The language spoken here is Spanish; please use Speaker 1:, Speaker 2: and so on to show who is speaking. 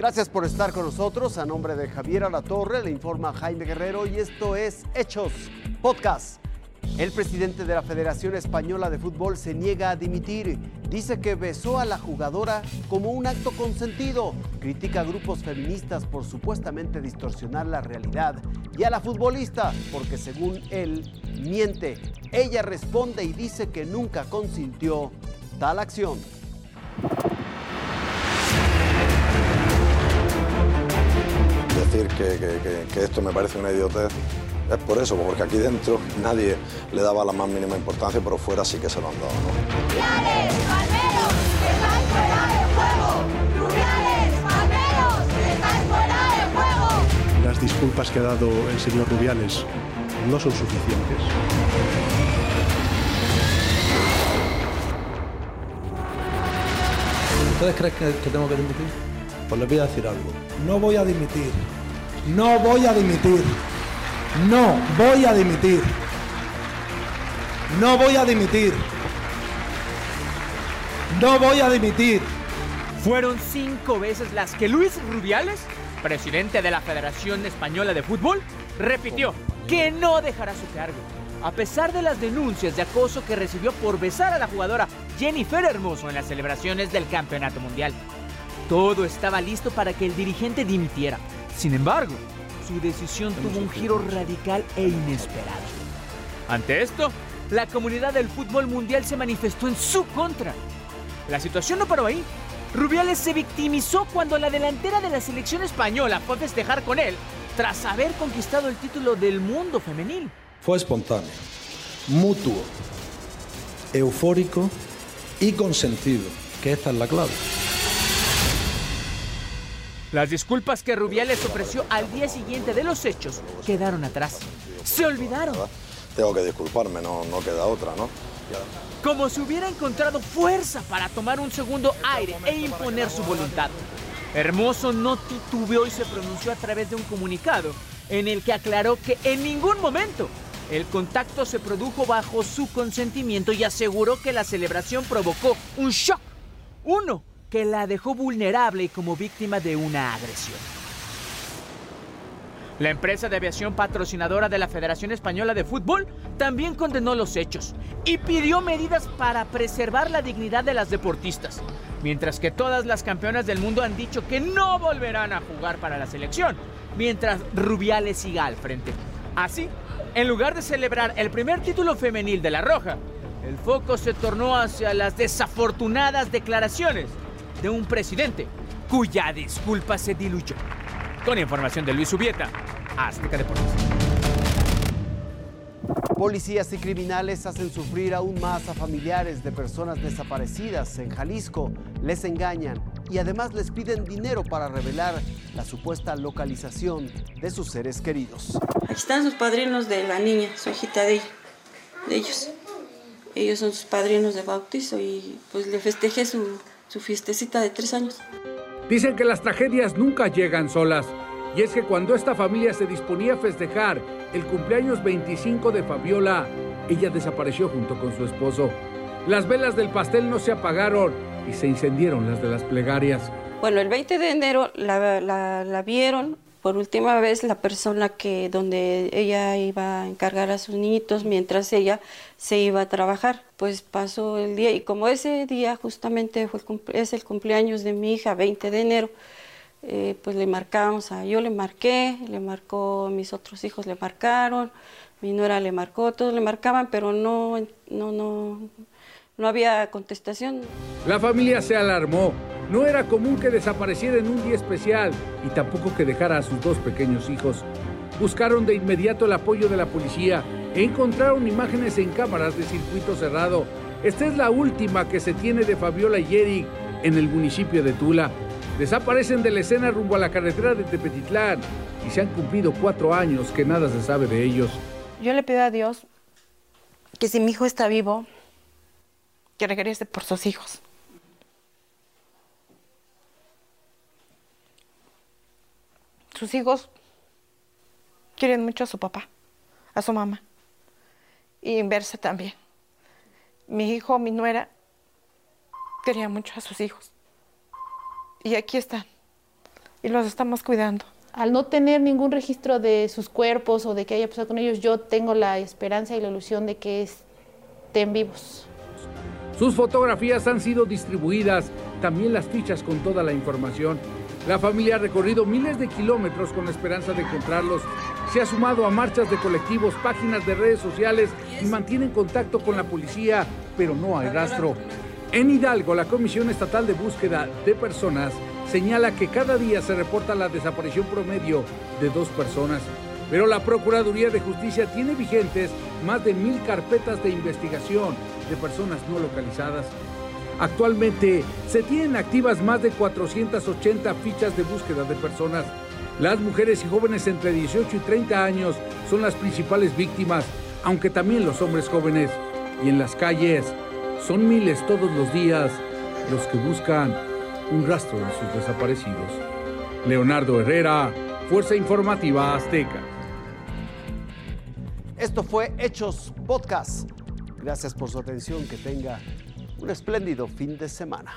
Speaker 1: Gracias por estar con nosotros. A nombre de Javier Alatorre le informa Jaime Guerrero y esto es Hechos Podcast. El presidente de la Federación Española de Fútbol se niega a dimitir. Dice que besó a la jugadora como un acto consentido. Critica a grupos feministas por supuestamente distorsionar la realidad. Y a la futbolista porque según él miente. Ella responde y dice que nunca consintió tal acción.
Speaker 2: Decir que, que esto me parece una idiotez es por eso, porque aquí dentro nadie le daba la más mínima importancia, pero fuera sí que se lo han dado.
Speaker 3: ¡Rubiales, palmeros, estáis fuera de juego! ¡Rubiales, palmeros, estáis fuera de juego!
Speaker 4: Las disculpas que ha dado el señor Rubiales no son suficientes.
Speaker 5: ¿Ustedes creen que, que tengo que dimitir? Pues les voy a decir algo.
Speaker 6: No voy a dimitir. No voy a dimitir. No voy a dimitir. No voy a dimitir. No voy a dimitir.
Speaker 7: Fueron cinco veces las que Luis Rubiales, presidente de la Federación Española de Fútbol, repitió que no dejará su cargo, a pesar de las denuncias de acoso que recibió por besar a la jugadora Jennifer Hermoso en las celebraciones del Campeonato Mundial. Todo estaba listo para que el dirigente dimitiera. Sin embargo, su decisión tuvo un giro radical e inesperado. Ante esto, la comunidad del fútbol mundial se manifestó en su contra. La situación no paró ahí. Rubiales se victimizó cuando la delantera de la selección española fue a festejar con él tras haber conquistado el título del mundo femenil.
Speaker 5: Fue espontáneo, mutuo, eufórico y consentido, que esta es la clave.
Speaker 7: Las disculpas que Rubiales ofreció al día siguiente de los hechos quedaron atrás. Se olvidaron.
Speaker 2: Tengo que disculparme, no, no queda otra, ¿no?
Speaker 7: Como si hubiera encontrado fuerza para tomar un segundo aire e imponer su voluntad. Hermoso no titubeó y se pronunció a través de un comunicado en el que aclaró que en ningún momento el contacto se produjo bajo su consentimiento y aseguró que la celebración provocó un shock. Uno que la dejó vulnerable y como víctima de una agresión. La empresa de aviación patrocinadora de la Federación Española de Fútbol también condenó los hechos y pidió medidas para preservar la dignidad de las deportistas, mientras que todas las campeonas del mundo han dicho que no volverán a jugar para la selección, mientras Rubiales siga al frente. Así, en lugar de celebrar el primer título femenil de la Roja, el foco se tornó hacia las desafortunadas declaraciones de un presidente cuya disculpa se diluyó. Con información de Luis Subieta, Azteca Deportes.
Speaker 1: Policías y criminales hacen sufrir aún más a familiares de personas desaparecidas en Jalisco. Les engañan y además les piden dinero para revelar la supuesta localización de sus seres queridos.
Speaker 8: Aquí están sus padrinos de la niña, su hijita de, ella, de ellos. Ellos son sus padrinos de bautizo y pues le festejé su, su fiestecita de tres años.
Speaker 9: Dicen que las tragedias nunca llegan solas. Y es que cuando esta familia se disponía a festejar el cumpleaños 25 de Fabiola, ella desapareció junto con su esposo. Las velas del pastel no se apagaron y se incendieron las de las plegarias.
Speaker 8: Bueno, el 20 de enero la, la, la vieron por última vez la persona que donde ella iba a encargar a sus niñitos mientras ella se iba a trabajar. Pues pasó el día y como ese día justamente fue es el cumpleaños de mi hija, 20 de enero, eh, pues le marcamos a, yo le marqué, le marcó, mis otros hijos le marcaron, mi nuera le marcó, todos le marcaban, pero no, no, no, no había contestación.
Speaker 9: La familia se alarmó. No era común que desapareciera en un día especial y tampoco que dejara a sus dos pequeños hijos. Buscaron de inmediato el apoyo de la policía e encontraron imágenes en cámaras de circuito cerrado. Esta es la última que se tiene de Fabiola y Eric en el municipio de Tula. Desaparecen de la escena rumbo a la carretera de Tepetitlán y se han cumplido cuatro años que nada se sabe de ellos.
Speaker 10: Yo le pido a Dios que si mi hijo está vivo, que regrese por sus hijos. Sus hijos quieren mucho a su papá, a su mamá, y inversa también. Mi hijo, mi nuera, quería mucho a sus hijos. Y aquí están, y los estamos cuidando.
Speaker 11: Al no tener ningún registro de sus cuerpos o de que haya pasado con ellos, yo tengo la esperanza y la ilusión de que estén vivos.
Speaker 9: Sus fotografías han sido distribuidas, también las fichas con toda la información. La familia ha recorrido miles de kilómetros con la esperanza de encontrarlos. Se ha sumado a marchas de colectivos, páginas de redes sociales y mantiene contacto con la policía, pero no hay rastro. En Hidalgo, la Comisión Estatal de Búsqueda de Personas señala que cada día se reporta la desaparición promedio de dos personas. Pero la Procuraduría de Justicia tiene vigentes más de mil carpetas de investigación de personas no localizadas. Actualmente se tienen activas más de 480 fichas de búsqueda de personas. Las mujeres y jóvenes entre 18 y 30 años son las principales víctimas, aunque también los hombres jóvenes. Y en las calles son miles todos los días los que buscan un rastro de sus desaparecidos. Leonardo Herrera, Fuerza Informativa Azteca.
Speaker 1: Esto fue Hechos Podcast. Gracias por su atención. Que tenga un espléndido fin de semana.